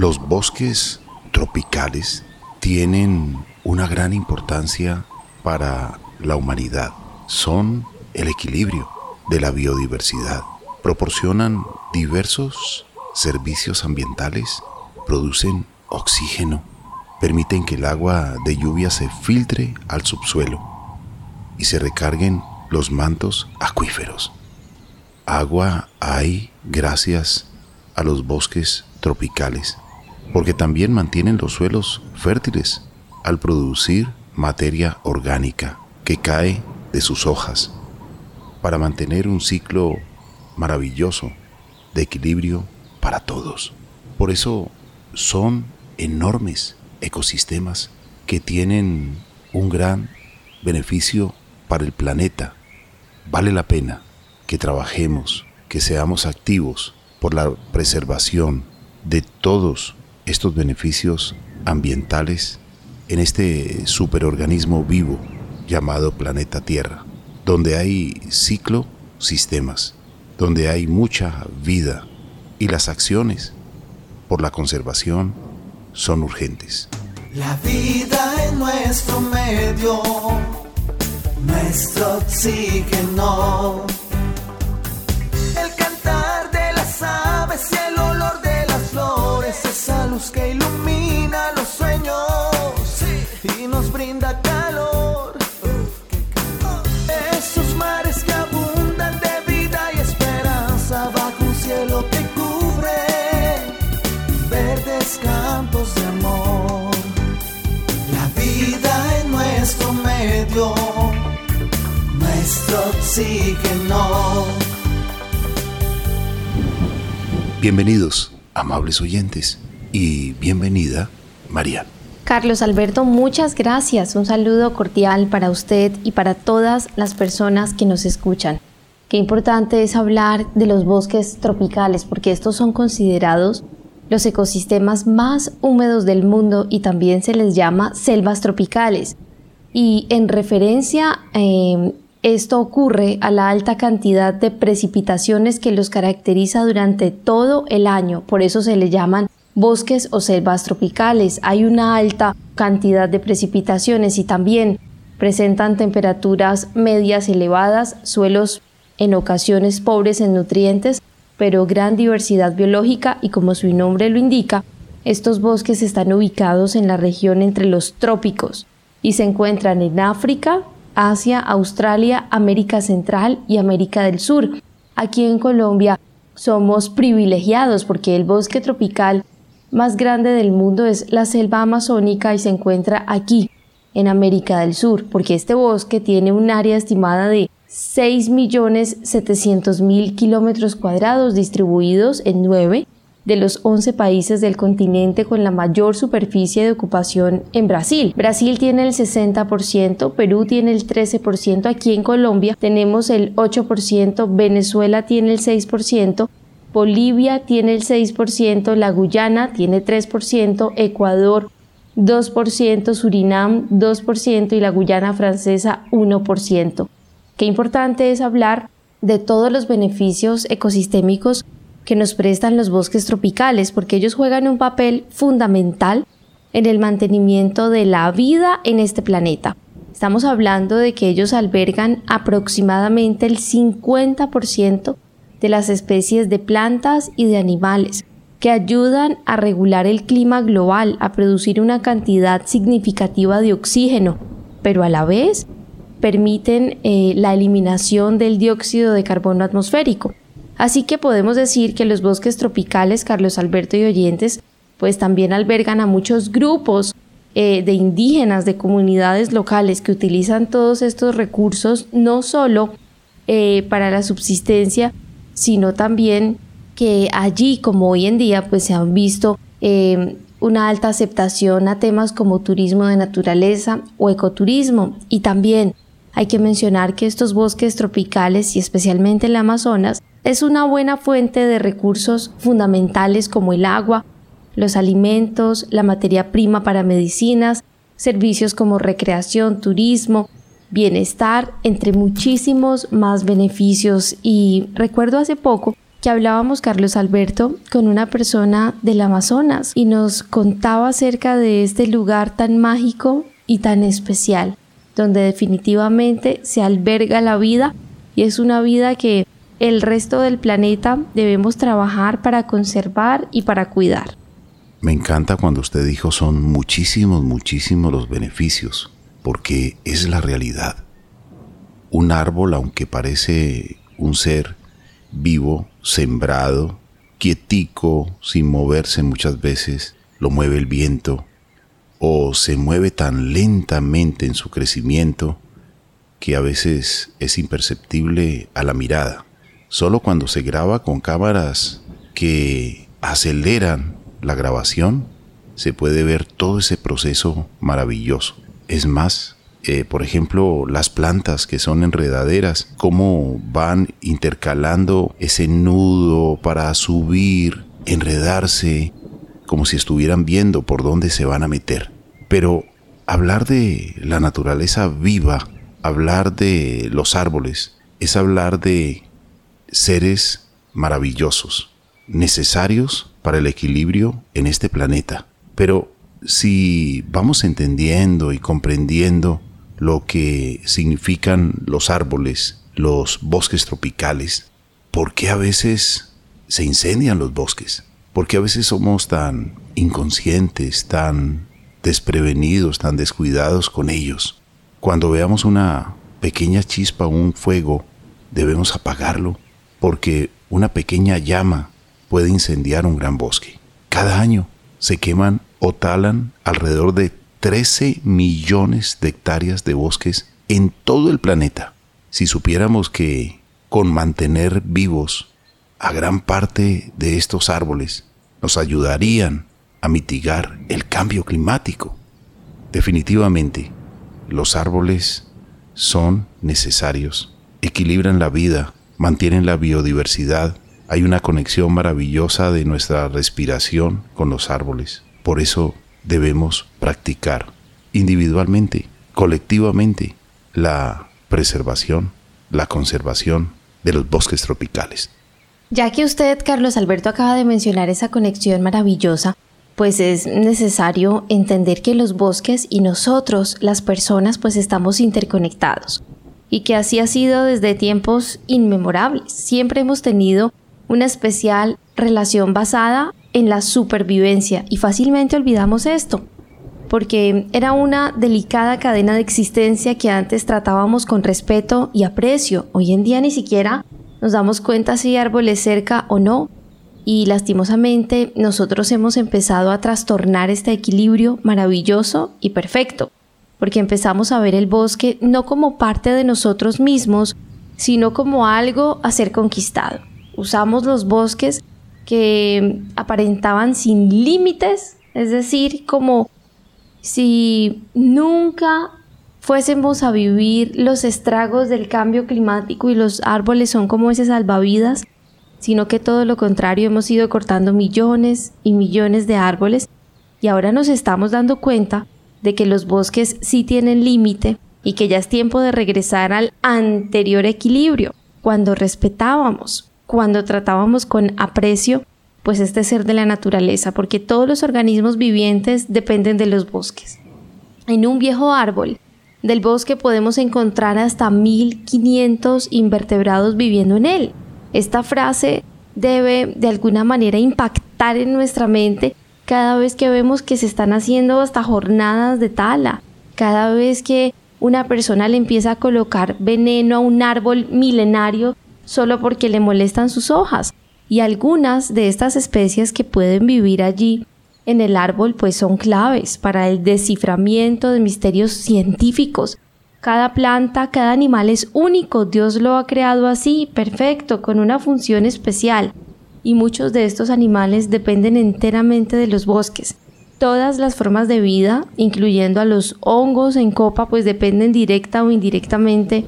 Los bosques tropicales tienen una gran importancia para la humanidad. Son el equilibrio de la biodiversidad. Proporcionan diversos servicios ambientales, producen oxígeno, permiten que el agua de lluvia se filtre al subsuelo y se recarguen los mantos acuíferos. Agua hay gracias a los bosques tropicales, porque también mantienen los suelos fértiles al producir materia orgánica que cae de sus hojas, para mantener un ciclo maravilloso de equilibrio para todos. Por eso son enormes ecosistemas que tienen un gran beneficio para el planeta. Vale la pena que trabajemos, que seamos activos por la preservación de todos estos beneficios ambientales en este superorganismo vivo llamado planeta Tierra, donde hay ciclo sistemas, donde hay mucha vida y las acciones por la conservación son urgentes. La vida en nuestro medio, nuestro oxígeno que ilumina los sueños y nos brinda calor. Esos mares que abundan de vida y esperanza bajo un cielo que cubre verdes campos de amor. La vida en nuestro medio, nuestro oxígeno. Bienvenidos, amables oyentes y bienvenida, María. Carlos Alberto, muchas gracias. Un saludo cordial para usted y para todas las personas que nos escuchan. Qué importante es hablar de los bosques tropicales porque estos son considerados los ecosistemas más húmedos del mundo y también se les llama selvas tropicales. Y en referencia, eh, esto ocurre a la alta cantidad de precipitaciones que los caracteriza durante todo el año, por eso se le llaman bosques o selvas tropicales. Hay una alta cantidad de precipitaciones y también presentan temperaturas medias elevadas, suelos en ocasiones pobres en nutrientes, pero gran diversidad biológica y como su nombre lo indica, estos bosques están ubicados en la región entre los trópicos y se encuentran en África, Asia, Australia, América Central y América del Sur. Aquí en Colombia somos privilegiados porque el bosque tropical más grande del mundo es la selva amazónica y se encuentra aquí, en América del Sur, porque este bosque tiene un área estimada de 6.700.000 kilómetros cuadrados distribuidos en nueve de los 11 países del continente con la mayor superficie de ocupación en Brasil. Brasil tiene el 60%, Perú tiene el 13%, aquí en Colombia tenemos el 8%, Venezuela tiene el 6%, Bolivia tiene el 6%, la Guyana tiene 3%, Ecuador 2%, Surinam 2% y la Guyana francesa 1%. Qué importante es hablar de todos los beneficios ecosistémicos que nos prestan los bosques tropicales, porque ellos juegan un papel fundamental en el mantenimiento de la vida en este planeta. Estamos hablando de que ellos albergan aproximadamente el 50% de las especies de plantas y de animales, que ayudan a regular el clima global, a producir una cantidad significativa de oxígeno, pero a la vez permiten eh, la eliminación del dióxido de carbono atmosférico. Así que podemos decir que los bosques tropicales, Carlos Alberto y oyentes, pues también albergan a muchos grupos eh, de indígenas, de comunidades locales que utilizan todos estos recursos no solo eh, para la subsistencia, sino también que allí, como hoy en día, pues se han visto eh, una alta aceptación a temas como turismo de naturaleza o ecoturismo. Y también hay que mencionar que estos bosques tropicales y especialmente el Amazonas es una buena fuente de recursos fundamentales como el agua, los alimentos, la materia prima para medicinas, servicios como recreación, turismo, bienestar, entre muchísimos más beneficios. Y recuerdo hace poco que hablábamos Carlos Alberto con una persona del Amazonas y nos contaba acerca de este lugar tan mágico y tan especial, donde definitivamente se alberga la vida y es una vida que el resto del planeta debemos trabajar para conservar y para cuidar. Me encanta cuando usted dijo son muchísimos, muchísimos los beneficios, porque es la realidad. Un árbol, aunque parece un ser vivo, sembrado, quietico, sin moverse muchas veces, lo mueve el viento, o se mueve tan lentamente en su crecimiento que a veces es imperceptible a la mirada. Solo cuando se graba con cámaras que aceleran la grabación, se puede ver todo ese proceso maravilloso. Es más, eh, por ejemplo, las plantas que son enredaderas, cómo van intercalando ese nudo para subir, enredarse, como si estuvieran viendo por dónde se van a meter. Pero hablar de la naturaleza viva, hablar de los árboles, es hablar de seres maravillosos, necesarios para el equilibrio en este planeta. Pero si vamos entendiendo y comprendiendo lo que significan los árboles, los bosques tropicales, ¿por qué a veces se incendian los bosques? ¿Por qué a veces somos tan inconscientes, tan desprevenidos, tan descuidados con ellos? Cuando veamos una pequeña chispa un fuego, debemos apagarlo porque una pequeña llama puede incendiar un gran bosque. Cada año se queman o talan alrededor de 13 millones de hectáreas de bosques en todo el planeta. Si supiéramos que con mantener vivos a gran parte de estos árboles nos ayudarían a mitigar el cambio climático. Definitivamente, los árboles son necesarios, equilibran la vida mantienen la biodiversidad. Hay una conexión maravillosa de nuestra respiración con los árboles. Por eso debemos practicar individualmente, colectivamente, la preservación, la conservación de los bosques tropicales. Ya que usted, Carlos Alberto, acaba de mencionar esa conexión maravillosa, pues es necesario entender que los bosques y nosotros, las personas, pues estamos interconectados y que así ha sido desde tiempos inmemorables. Siempre hemos tenido una especial relación basada en la supervivencia y fácilmente olvidamos esto, porque era una delicada cadena de existencia que antes tratábamos con respeto y aprecio. Hoy en día ni siquiera nos damos cuenta si hay árboles cerca o no. Y lastimosamente nosotros hemos empezado a trastornar este equilibrio maravilloso y perfecto porque empezamos a ver el bosque no como parte de nosotros mismos, sino como algo a ser conquistado. Usamos los bosques que aparentaban sin límites, es decir, como si nunca fuésemos a vivir los estragos del cambio climático y los árboles son como ese salvavidas, sino que todo lo contrario hemos ido cortando millones y millones de árboles y ahora nos estamos dando cuenta de que los bosques sí tienen límite y que ya es tiempo de regresar al anterior equilibrio, cuando respetábamos, cuando tratábamos con aprecio, pues este ser de la naturaleza, porque todos los organismos vivientes dependen de los bosques. En un viejo árbol del bosque podemos encontrar hasta 1500 invertebrados viviendo en él. Esta frase debe de alguna manera impactar en nuestra mente cada vez que vemos que se están haciendo hasta jornadas de tala, cada vez que una persona le empieza a colocar veneno a un árbol milenario solo porque le molestan sus hojas. Y algunas de estas especies que pueden vivir allí en el árbol pues son claves para el desciframiento de misterios científicos. Cada planta, cada animal es único, Dios lo ha creado así, perfecto, con una función especial y muchos de estos animales dependen enteramente de los bosques. Todas las formas de vida, incluyendo a los hongos en copa, pues dependen directa o indirectamente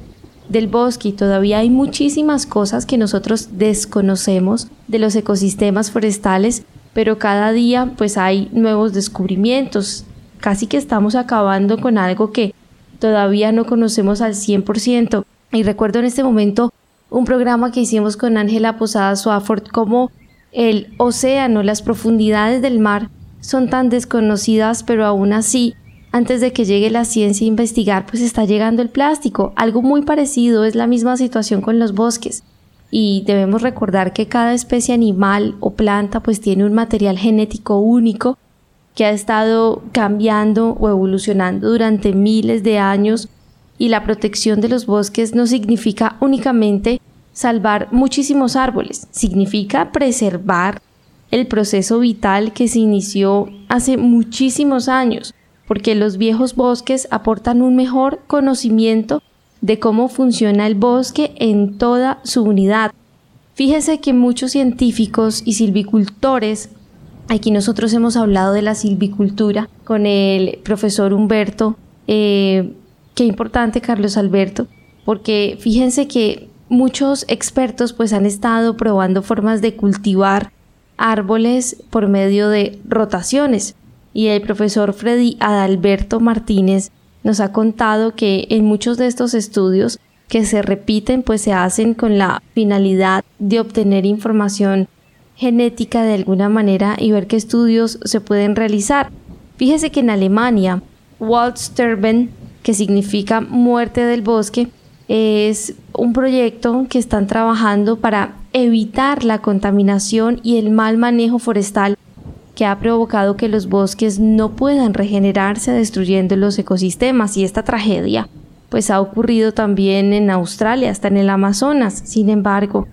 del bosque y todavía hay muchísimas cosas que nosotros desconocemos de los ecosistemas forestales, pero cada día pues hay nuevos descubrimientos. Casi que estamos acabando con algo que todavía no conocemos al 100%. Y recuerdo en este momento un programa que hicimos con Ángela Posada Swafford, como el océano, las profundidades del mar son tan desconocidas, pero aún así, antes de que llegue la ciencia a investigar, pues está llegando el plástico. Algo muy parecido es la misma situación con los bosques. Y debemos recordar que cada especie animal o planta pues tiene un material genético único que ha estado cambiando o evolucionando durante miles de años y la protección de los bosques no significa únicamente salvar muchísimos árboles, significa preservar el proceso vital que se inició hace muchísimos años, porque los viejos bosques aportan un mejor conocimiento de cómo funciona el bosque en toda su unidad. Fíjese que muchos científicos y silvicultores, aquí nosotros hemos hablado de la silvicultura con el profesor Humberto, eh, qué importante Carlos Alberto, porque fíjense que muchos expertos pues han estado probando formas de cultivar árboles por medio de rotaciones y el profesor Freddy Adalberto Martínez nos ha contado que en muchos de estos estudios que se repiten pues se hacen con la finalidad de obtener información genética de alguna manera y ver qué estudios se pueden realizar. Fíjese que en Alemania, Waldsterben, que significa muerte del bosque, es un proyecto que están trabajando para evitar la contaminación y el mal manejo forestal que ha provocado que los bosques no puedan regenerarse destruyendo los ecosistemas y esta tragedia pues ha ocurrido también en Australia, hasta en el Amazonas. Sin embargo,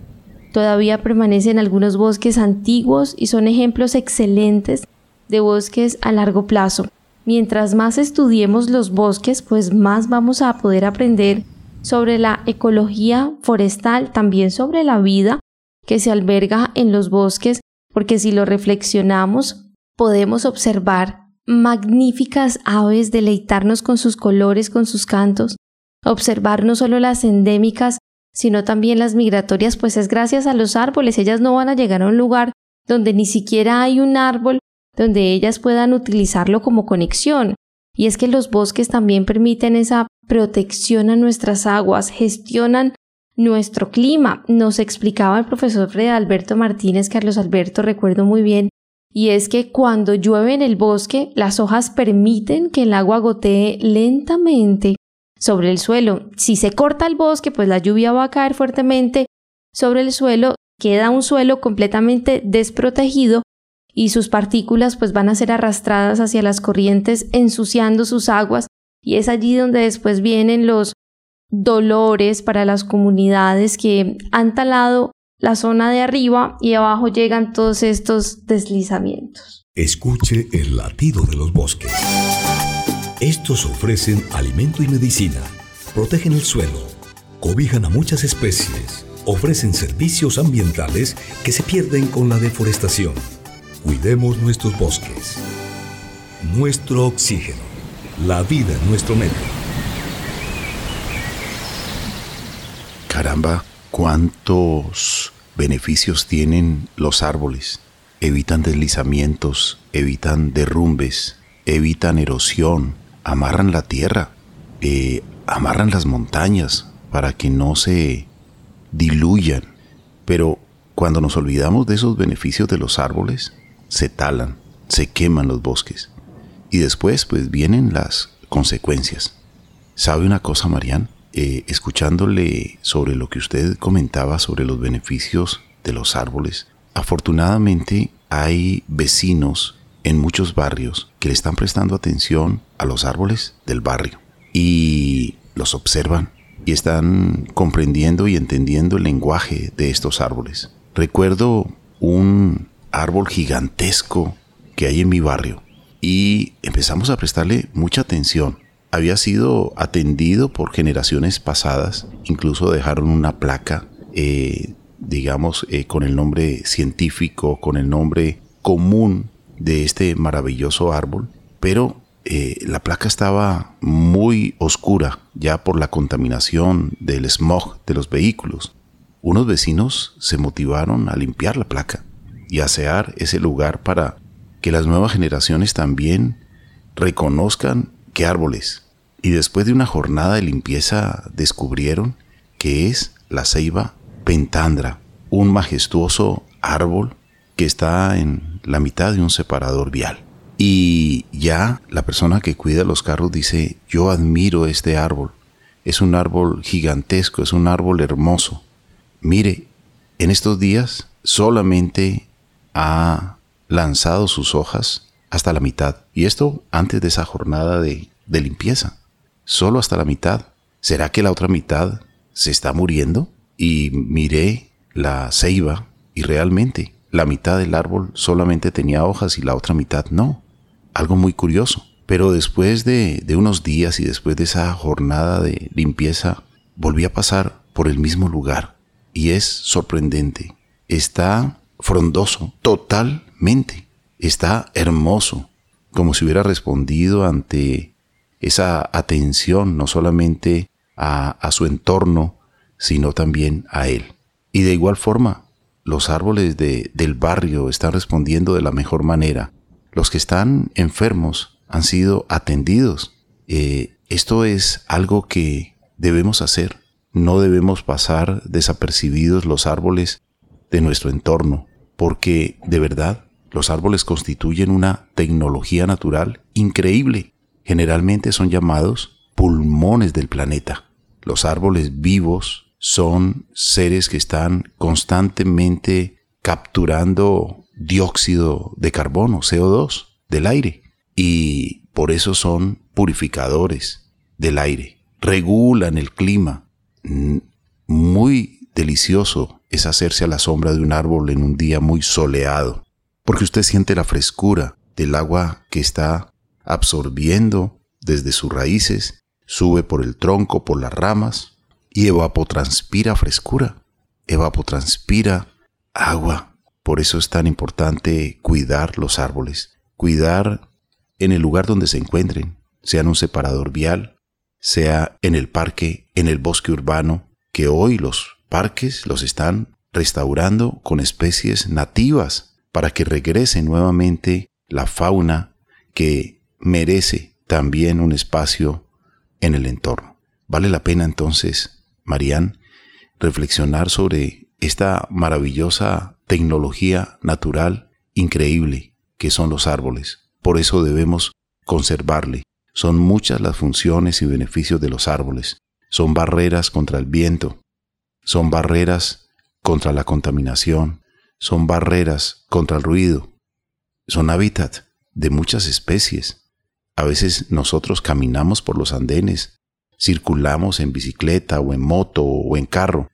todavía permanecen algunos bosques antiguos y son ejemplos excelentes de bosques a largo plazo. Mientras más estudiemos los bosques, pues más vamos a poder aprender sobre la ecología forestal, también sobre la vida que se alberga en los bosques, porque si lo reflexionamos, podemos observar magníficas aves, deleitarnos con sus colores, con sus cantos, observar no solo las endémicas, sino también las migratorias, pues es gracias a los árboles, ellas no van a llegar a un lugar donde ni siquiera hay un árbol donde ellas puedan utilizarlo como conexión. Y es que los bosques también permiten esa protección a nuestras aguas, gestionan nuestro clima. Nos explicaba el profesor Fred Alberto Martínez, Carlos Alberto, recuerdo muy bien, y es que cuando llueve en el bosque, las hojas permiten que el agua gotee lentamente sobre el suelo. Si se corta el bosque, pues la lluvia va a caer fuertemente sobre el suelo, queda un suelo completamente desprotegido y sus partículas pues van a ser arrastradas hacia las corrientes ensuciando sus aguas y es allí donde después vienen los dolores para las comunidades que han talado la zona de arriba y abajo llegan todos estos deslizamientos. Escuche el latido de los bosques. Estos ofrecen alimento y medicina, protegen el suelo, cobijan a muchas especies, ofrecen servicios ambientales que se pierden con la deforestación. Cuidemos nuestros bosques. Nuestro oxígeno la vida en nuestro medio. Caramba, cuántos beneficios tienen los árboles. Evitan deslizamientos, evitan derrumbes, evitan erosión, amarran la tierra, eh, amarran las montañas para que no se diluyan. Pero cuando nos olvidamos de esos beneficios de los árboles, se talan, se queman los bosques. Y después pues vienen las consecuencias. ¿Sabe una cosa, Marian? Eh, escuchándole sobre lo que usted comentaba sobre los beneficios de los árboles, afortunadamente hay vecinos en muchos barrios que le están prestando atención a los árboles del barrio y los observan y están comprendiendo y entendiendo el lenguaje de estos árboles. Recuerdo un árbol gigantesco que hay en mi barrio y empezamos a prestarle mucha atención. Había sido atendido por generaciones pasadas, incluso dejaron una placa, eh, digamos, eh, con el nombre científico, con el nombre común de este maravilloso árbol, pero eh, la placa estaba muy oscura ya por la contaminación del smog de los vehículos. Unos vecinos se motivaron a limpiar la placa y asear ese lugar para que las nuevas generaciones también reconozcan qué árboles. Y después de una jornada de limpieza descubrieron que es la ceiba pentandra, un majestuoso árbol que está en la mitad de un separador vial. Y ya la persona que cuida los carros dice, yo admiro este árbol. Es un árbol gigantesco, es un árbol hermoso. Mire, en estos días solamente ha lanzado sus hojas hasta la mitad. Y esto antes de esa jornada de, limpieza. Solo hasta la mitad. ¿Será que la otra mitad se está muriendo? Y miré la ceiba y realmente la mitad del árbol solamente tenía hojas y la otra mitad no. Algo muy curioso. Pero después de, de unos días y después de esa jornada de limpieza, volví a pasar por el mismo lugar. Y es sorprendente. Está frondoso, totalmente. Está hermoso, como si hubiera respondido ante esa atención no solamente a, a su entorno, sino también a él. Y de igual forma, los árboles de, del barrio están respondiendo de la mejor manera. Los que están enfermos han sido atendidos. Eh, esto es algo que debemos hacer. No debemos pasar desapercibidos los árboles de nuestro entorno, porque de verdad los árboles constituyen una tecnología natural increíble. Generalmente son llamados pulmones del planeta. Los árboles vivos son seres que están constantemente capturando dióxido de carbono, CO2, del aire. Y por eso son purificadores del aire. Regulan el clima. Muy delicioso es hacerse a la sombra de un árbol en un día muy soleado, porque usted siente la frescura del agua que está absorbiendo desde sus raíces, sube por el tronco, por las ramas, y evapotranspira frescura, evapotranspira agua. Por eso es tan importante cuidar los árboles, cuidar en el lugar donde se encuentren, sea en un separador vial, sea en el parque, en el bosque urbano, que hoy los parques los están restaurando con especies nativas para que regrese nuevamente la fauna que merece también un espacio en el entorno. Vale la pena entonces Marían, reflexionar sobre esta maravillosa tecnología natural increíble que son los árboles. Por eso debemos conservarle. Son muchas las funciones y beneficios de los árboles. Son barreras contra el viento, son barreras contra la contaminación, son barreras contra el ruido, son hábitat de muchas especies. A veces nosotros caminamos por los andenes circulamos en bicicleta o en moto o en carro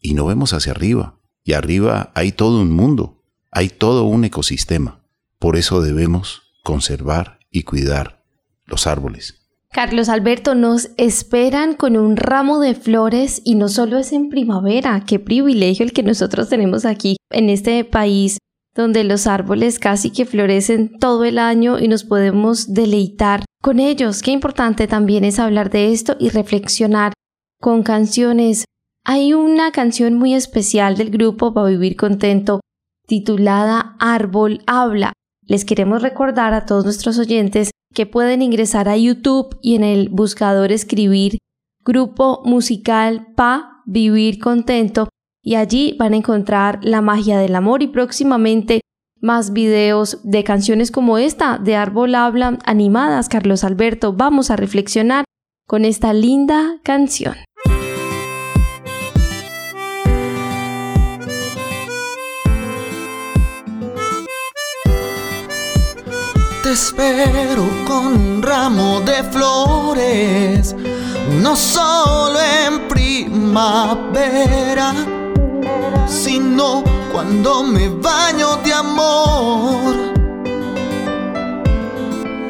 y no vemos hacia arriba. Y arriba hay todo un mundo, hay todo un ecosistema. Por eso debemos conservar y cuidar los árboles. Carlos Alberto, nos esperan con un ramo de flores y no solo es en primavera, qué privilegio el que nosotros tenemos aquí en este país donde los árboles casi que florecen todo el año y nos podemos deleitar con ellos. Qué importante también es hablar de esto y reflexionar con canciones. Hay una canción muy especial del grupo para vivir contento titulada Árbol Habla. Les queremos recordar a todos nuestros oyentes que pueden ingresar a YouTube y en el buscador escribir grupo musical Pa Vivir Contento y allí van a encontrar la magia del amor y próximamente más videos de canciones como esta de Árbol Habla animadas. Carlos Alberto, vamos a reflexionar con esta linda canción. Te espero con un ramo de flores, no solo en primavera sino cuando me baño de amor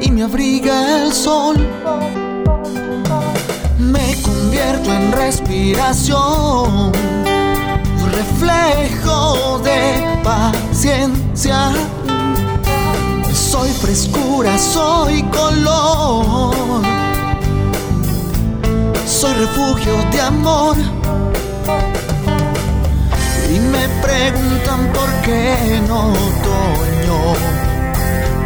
y me abriga el sol. Me convierto en respiración, reflejo de paciencia. Soy frescura, soy color, soy refugio de amor y me preguntan por qué en otoño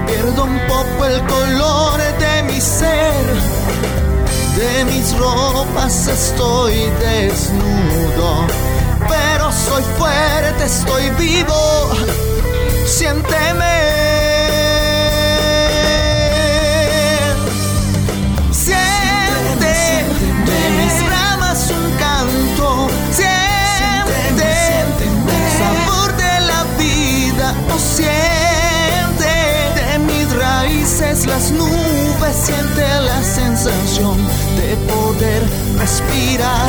pierdo un poco el color de mi ser. De mis ropas estoy desnudo, pero soy fuerte, estoy vivo. Siénteme. sensación de poder respirar.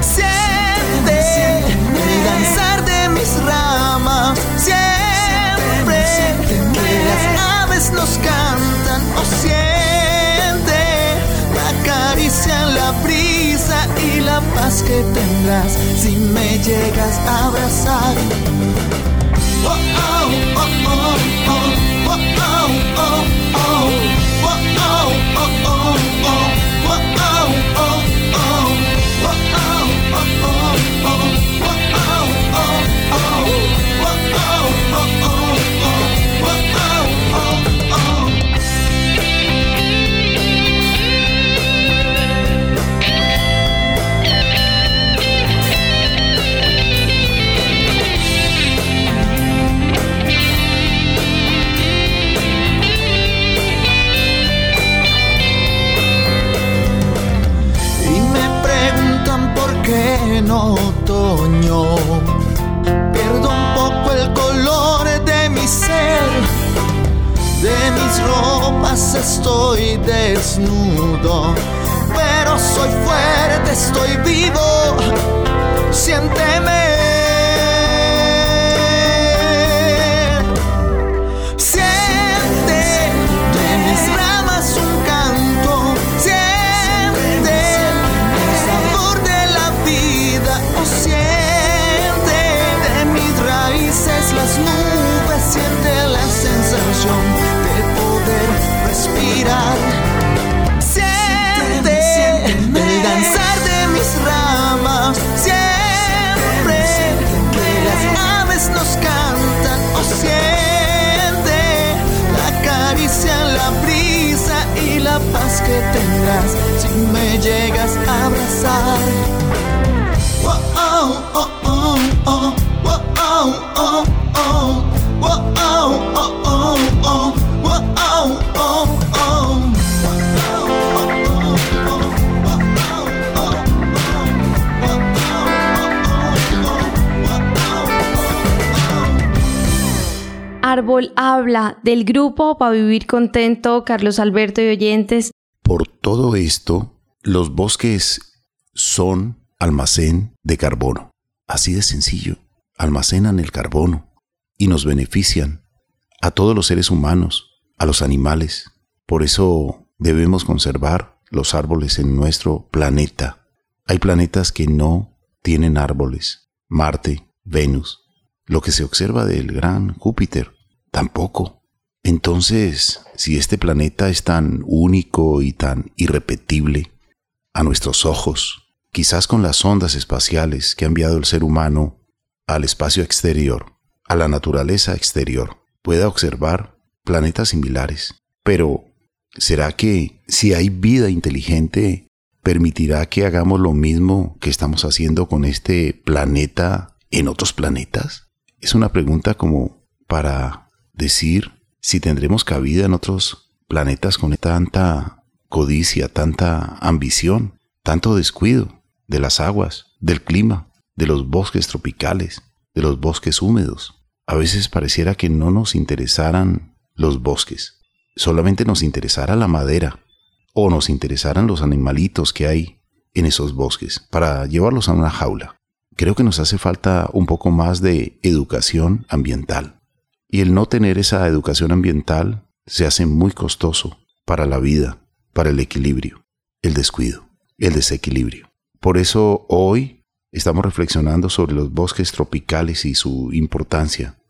Siente, siempre el danzar de mis ramas, siempre, que las aves nos cantan. O oh, siente la caricia en la brisa y la paz que tendrás si me llegas a abrazar. Oh, oh, oh, oh, oh, oh, oh, oh. oh, oh. oh, oh. Tendrás si me llegas a abrazar. Oh, oh, oh, oh, oh, oh, oh, oh. Oh, oh, oh, oh, oh, oh, oh, oh, oh. Árbol habla del grupo para vivir contento, Carlos Alberto y oyentes. Por todo esto, los bosques son almacén de carbono. Así de sencillo. Almacenan el carbono y nos benefician a todos los seres humanos, a los animales. Por eso debemos conservar los árboles en nuestro planeta. Hay planetas que no tienen árboles. Marte, Venus, lo que se observa del gran Júpiter, tampoco. Entonces, si este planeta es tan único y tan irrepetible a nuestros ojos, quizás con las ondas espaciales que ha enviado el ser humano al espacio exterior, a la naturaleza exterior, pueda observar planetas similares. Pero, ¿será que si hay vida inteligente, permitirá que hagamos lo mismo que estamos haciendo con este planeta en otros planetas? Es una pregunta como para decir si tendremos cabida en otros planetas con tanta codicia, tanta ambición, tanto descuido de las aguas, del clima, de los bosques tropicales, de los bosques húmedos. A veces pareciera que no nos interesaran los bosques, solamente nos interesara la madera o nos interesaran los animalitos que hay en esos bosques para llevarlos a una jaula. Creo que nos hace falta un poco más de educación ambiental. Y el no tener esa educación ambiental se hace muy costoso para la vida, para el equilibrio, el descuido, el desequilibrio. Por eso hoy estamos reflexionando sobre los bosques tropicales y su importancia.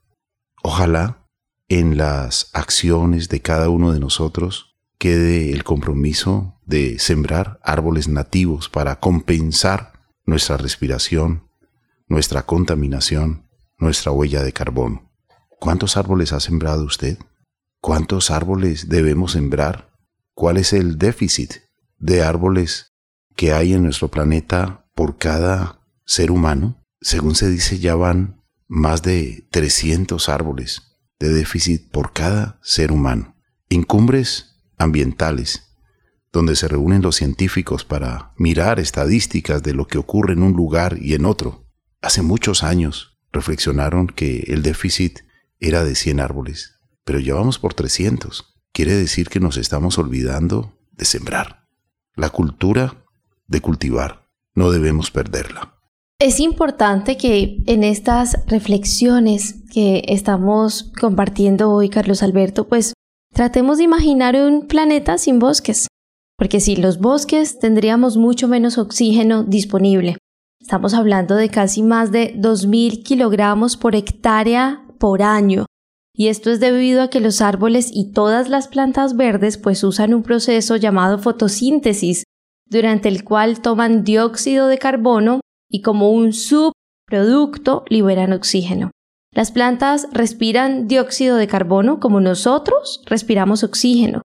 Ojalá en las acciones de cada uno de nosotros quede el compromiso de sembrar árboles nativos para compensar nuestra respiración, nuestra contaminación, nuestra huella de carbono. ¿Cuántos árboles ha sembrado usted? ¿Cuántos árboles debemos sembrar? ¿Cuál es el déficit de árboles que hay en nuestro planeta por cada ser humano? según se dice, ya van más de 300 árboles de déficit por cada ser humano. En cumbres ambientales, donde se reúnen los científicos para mirar estadísticas de lo que ocurre en un lugar y en otro. Hace muchos años reflexionaron que el déficit era de 100 árboles, pero ya vamos por 300. Quiere decir que nos estamos olvidando de sembrar. La cultura de cultivar, no debemos perderla. Es importante que en estas reflexiones que estamos compartiendo hoy, Carlos Alberto, pues tratemos de imaginar un planeta sin bosques, porque sin los bosques tendríamos mucho menos oxígeno disponible. Estamos hablando de casi más de 2.000 kilogramos por hectárea por año. Y esto es debido a que los árboles y todas las plantas verdes pues usan un proceso llamado fotosíntesis, durante el cual toman dióxido de carbono y como un subproducto liberan oxígeno. Las plantas respiran dióxido de carbono como nosotros respiramos oxígeno.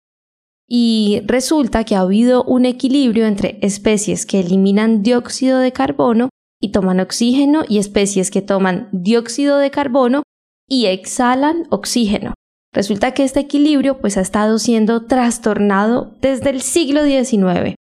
Y resulta que ha habido un equilibrio entre especies que eliminan dióxido de carbono y toman oxígeno y especies que toman dióxido de carbono y exhalan oxígeno. Resulta que este equilibrio pues ha estado siendo trastornado desde el siglo XIX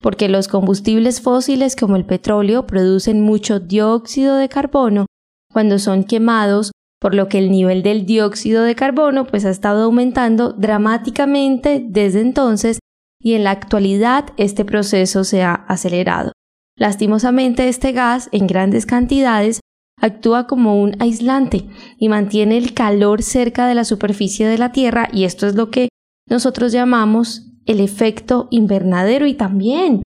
porque los combustibles fósiles como el petróleo producen mucho dióxido de carbono cuando son quemados, por lo que el nivel del dióxido de carbono pues ha estado aumentando dramáticamente desde entonces y en la actualidad este proceso se ha acelerado. Lastimosamente este gas en grandes cantidades actúa como un aislante y mantiene el calor cerca de la superficie de la Tierra y esto es lo que nosotros llamamos el efecto invernadero y también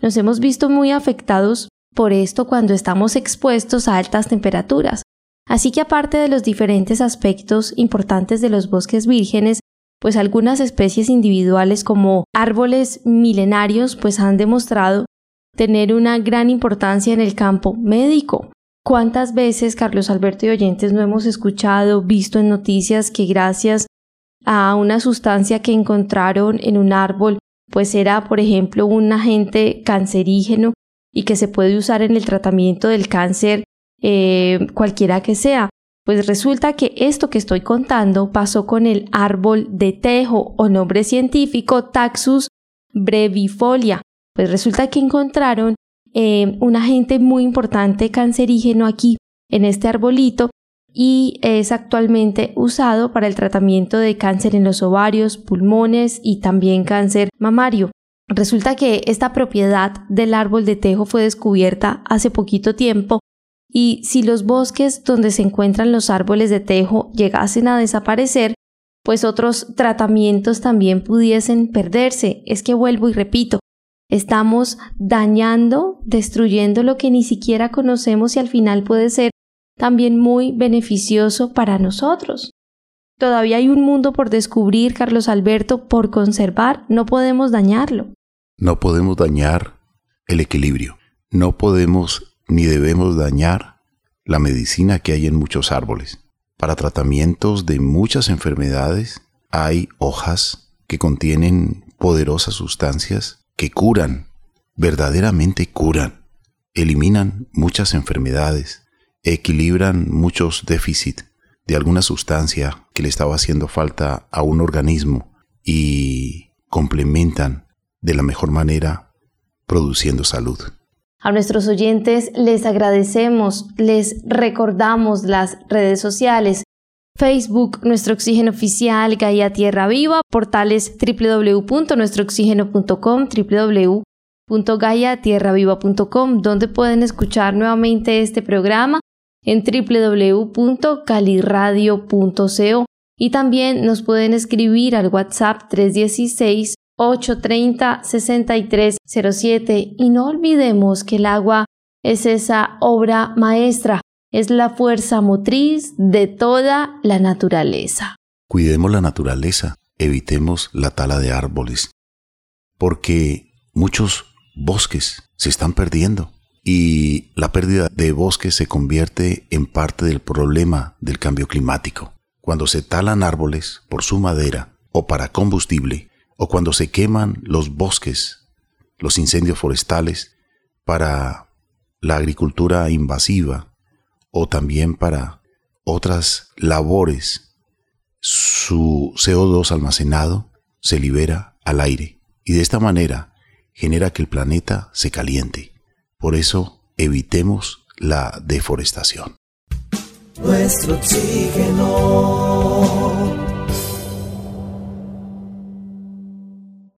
nos hemos visto muy afectados por esto cuando estamos expuestos a altas temperaturas. Así que aparte de los diferentes aspectos importantes de los bosques vírgenes, pues algunas especies individuales como árboles milenarios pues han demostrado tener una gran importancia en el campo médico. ¿Cuántas veces, Carlos Alberto y oyentes, no hemos escuchado, visto en noticias que gracias a una sustancia que encontraron en un árbol, pues era, por ejemplo, un agente cancerígeno y que se puede usar en el tratamiento del cáncer eh, cualquiera que sea. Pues resulta que esto que estoy contando pasó con el árbol de tejo o nombre científico Taxus brevifolia. Pues resulta que encontraron eh, un agente muy importante cancerígeno aquí en este arbolito y es actualmente usado para el tratamiento de cáncer en los ovarios, pulmones y también cáncer mamario. Resulta que esta propiedad del árbol de tejo fue descubierta hace poquito tiempo y si los bosques donde se encuentran los árboles de tejo llegasen a desaparecer, pues otros tratamientos también pudiesen perderse. Es que vuelvo y repito, estamos dañando, destruyendo lo que ni siquiera conocemos y al final puede ser también muy beneficioso para nosotros. Todavía hay un mundo por descubrir, Carlos Alberto, por conservar, no podemos dañarlo. No podemos dañar el equilibrio, no podemos ni debemos dañar la medicina que hay en muchos árboles. Para tratamientos de muchas enfermedades hay hojas que contienen poderosas sustancias que curan, verdaderamente curan, eliminan muchas enfermedades, equilibran muchos déficits de alguna sustancia que le estaba haciendo falta a un organismo y complementan de la mejor manera produciendo salud. A nuestros oyentes les agradecemos, les recordamos las redes sociales, Facebook, Nuestro Oxígeno Oficial, Gaia Tierra Viva, portales www.nuestrooxígeno.com, www.gaiatierraviva.com, donde pueden escuchar nuevamente este programa en www.caliradio.co y también nos pueden escribir al WhatsApp 316 830 6307 y no olvidemos que el agua es esa obra maestra, es la fuerza motriz de toda la naturaleza. Cuidemos la naturaleza, evitemos la tala de árboles, porque muchos bosques se están perdiendo y la pérdida de bosques se convierte en parte del problema del cambio climático. Cuando se talan árboles por su madera o para combustible, o cuando se queman los bosques, los incendios forestales para la agricultura invasiva o también para otras labores, su CO2 almacenado se libera al aire y de esta manera genera que el planeta se caliente. Por eso evitemos la deforestación. Nuestro oxígeno